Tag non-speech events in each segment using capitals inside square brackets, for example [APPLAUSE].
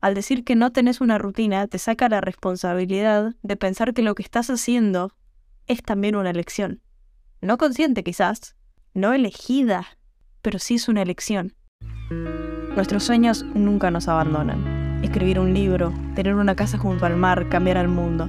Al decir que no tenés una rutina, te saca la responsabilidad de pensar que lo que estás haciendo es también una elección. No consciente quizás, no elegida, pero sí es una elección. Nuestros sueños nunca nos abandonan. Escribir un libro, tener una casa junto al mar, cambiar al mundo.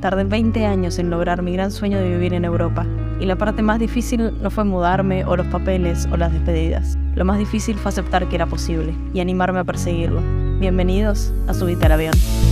Tardé 20 años en lograr mi gran sueño de vivir en Europa, y la parte más difícil no fue mudarme o los papeles o las despedidas. Lo más difícil fue aceptar que era posible y animarme a perseguirlo. Bienvenidos a Subite al Avión.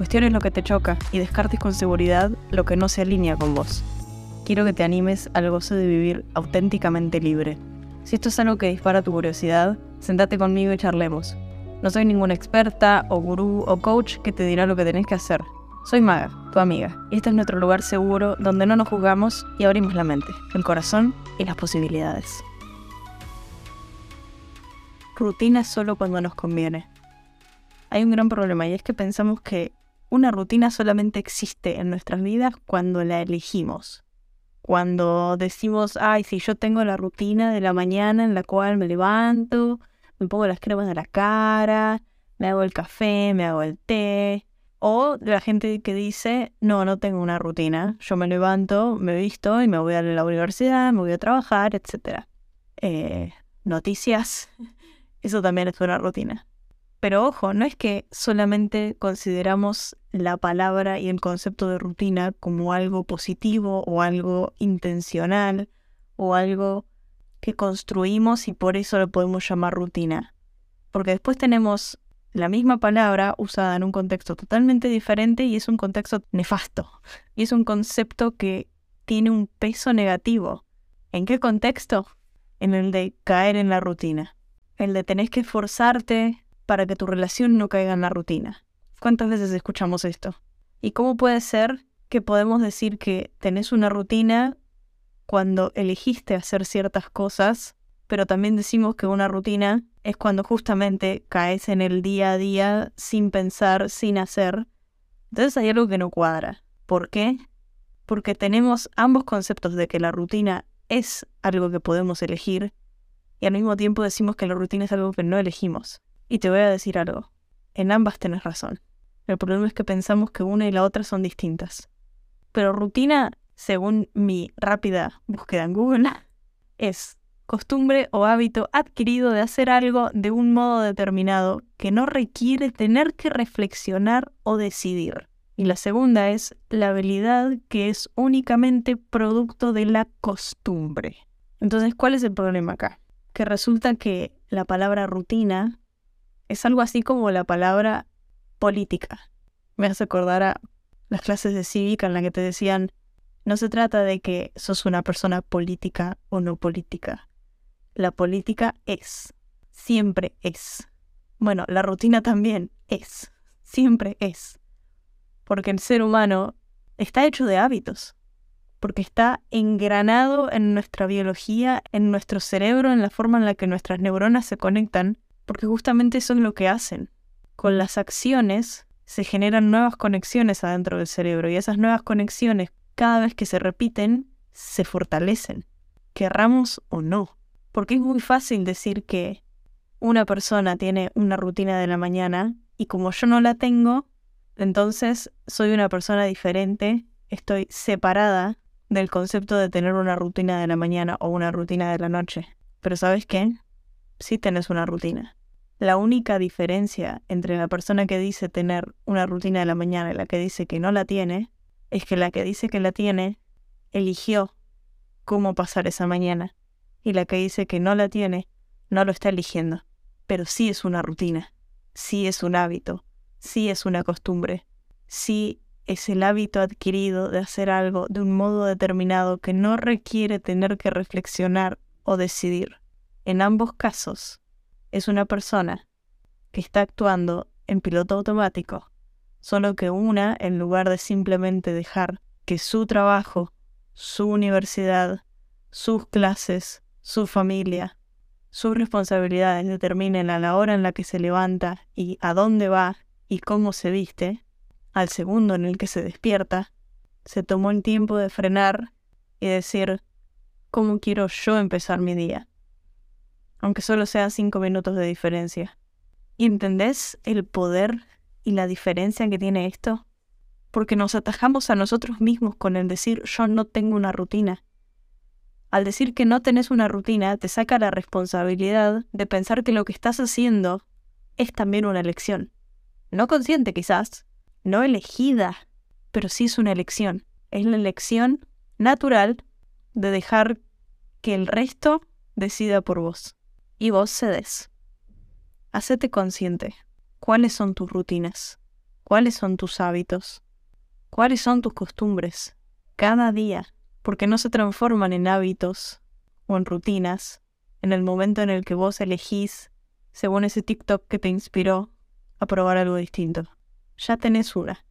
cuestiones lo que te choca y descartes con seguridad lo que no se alinea con vos. Quiero que te animes al gozo de vivir auténticamente libre. Si esto es algo que dispara tu curiosidad, sentate conmigo y charlemos. No soy ninguna experta o gurú o coach que te dirá lo que tenés que hacer. Soy Maga, tu amiga, y este es nuestro lugar seguro donde no nos juzgamos y abrimos la mente, el corazón y las posibilidades rutina solo cuando nos conviene. Hay un gran problema y es que pensamos que una rutina solamente existe en nuestras vidas cuando la elegimos. Cuando decimos, ay, si yo tengo la rutina de la mañana en la cual me levanto, me pongo las cremas de la cara, me hago el café, me hago el té. O la gente que dice, no, no tengo una rutina. Yo me levanto, me visto y me voy a la universidad, me voy a trabajar, etc. Eh, noticias [LAUGHS] eso también es una rutina. Pero ojo, no es que solamente consideramos la palabra y el concepto de rutina como algo positivo o algo intencional o algo que construimos y por eso lo podemos llamar rutina. Porque después tenemos la misma palabra usada en un contexto totalmente diferente y es un contexto nefasto. Y es un concepto que tiene un peso negativo. ¿En qué contexto? En el de caer en la rutina el de tenés que esforzarte para que tu relación no caiga en la rutina. ¿Cuántas veces escuchamos esto? ¿Y cómo puede ser que podemos decir que tenés una rutina cuando elegiste hacer ciertas cosas, pero también decimos que una rutina es cuando justamente caes en el día a día sin pensar, sin hacer? Entonces hay algo que no cuadra. ¿Por qué? Porque tenemos ambos conceptos de que la rutina es algo que podemos elegir y al mismo tiempo decimos que la rutina es algo que no elegimos. Y te voy a decir algo, en ambas tenés razón. El problema es que pensamos que una y la otra son distintas. Pero rutina, según mi rápida búsqueda en Google, [LAUGHS] es costumbre o hábito adquirido de hacer algo de un modo determinado que no requiere tener que reflexionar o decidir. Y la segunda es la habilidad que es únicamente producto de la costumbre. Entonces, ¿cuál es el problema acá? que resulta que la palabra rutina es algo así como la palabra política. Me hace acordar a las clases de cívica en las que te decían, no se trata de que sos una persona política o no política. La política es, siempre es. Bueno, la rutina también es, siempre es. Porque el ser humano está hecho de hábitos porque está engranado en nuestra biología, en nuestro cerebro, en la forma en la que nuestras neuronas se conectan, porque justamente eso es lo que hacen. Con las acciones se generan nuevas conexiones adentro del cerebro y esas nuevas conexiones, cada vez que se repiten, se fortalecen, querramos o no. Porque es muy fácil decir que una persona tiene una rutina de la mañana y como yo no la tengo, entonces soy una persona diferente, estoy separada del concepto de tener una rutina de la mañana o una rutina de la noche. Pero ¿sabes qué? Sí tenés una rutina. La única diferencia entre la persona que dice tener una rutina de la mañana y la que dice que no la tiene es que la que dice que la tiene eligió cómo pasar esa mañana y la que dice que no la tiene no lo está eligiendo. Pero sí es una rutina, sí es un hábito, sí es una costumbre, sí es el hábito adquirido de hacer algo de un modo determinado que no requiere tener que reflexionar o decidir. En ambos casos, es una persona que está actuando en piloto automático, solo que una, en lugar de simplemente dejar que su trabajo, su universidad, sus clases, su familia, sus responsabilidades determinen a la hora en la que se levanta y a dónde va y cómo se viste, al segundo en el que se despierta, se tomó el tiempo de frenar y decir, ¿cómo quiero yo empezar mi día? Aunque solo sea cinco minutos de diferencia. ¿Y entendés el poder y la diferencia que tiene esto? Porque nos atajamos a nosotros mismos con el decir yo no tengo una rutina. Al decir que no tenés una rutina, te saca la responsabilidad de pensar que lo que estás haciendo es también una elección. No consciente quizás, no elegida, pero sí es una elección. Es la elección natural de dejar que el resto decida por vos. Y vos cedes. Hacete consciente. ¿Cuáles son tus rutinas? ¿Cuáles son tus hábitos? ¿Cuáles son tus costumbres? Cada día porque no se transforman en hábitos o en rutinas en el momento en el que vos elegís, según ese TikTok que te inspiró, a probar algo distinto. Ya tenés una.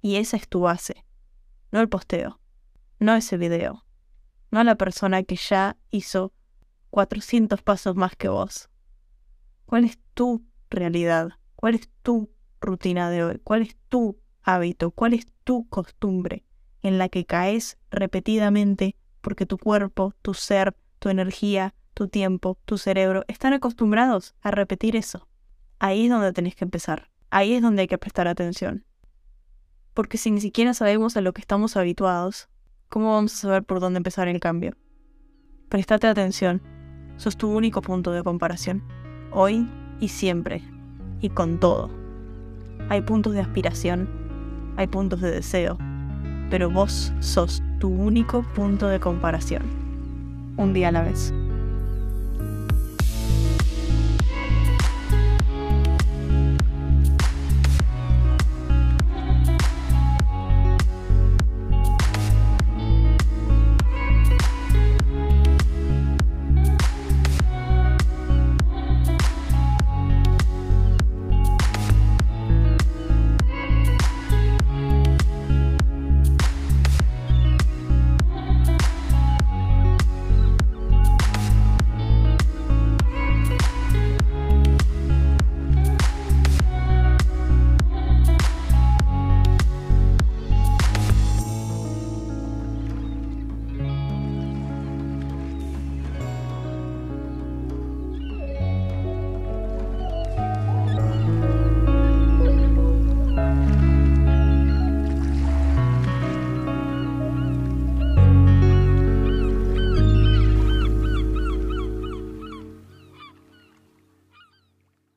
Y esa es tu base. No el posteo. No ese video. No la persona que ya hizo 400 pasos más que vos. ¿Cuál es tu realidad? ¿Cuál es tu rutina de hoy? ¿Cuál es tu hábito? ¿Cuál es tu costumbre? en la que caes repetidamente porque tu cuerpo, tu ser, tu energía, tu tiempo, tu cerebro están acostumbrados a repetir eso. Ahí es donde tenés que empezar. Ahí es donde hay que prestar atención. Porque si ni siquiera sabemos a lo que estamos habituados, ¿cómo vamos a saber por dónde empezar el cambio? Prestate atención. Sos tu único punto de comparación. Hoy y siempre. Y con todo. Hay puntos de aspiración. Hay puntos de deseo pero vos sos tu único punto de comparación. Un día a la vez.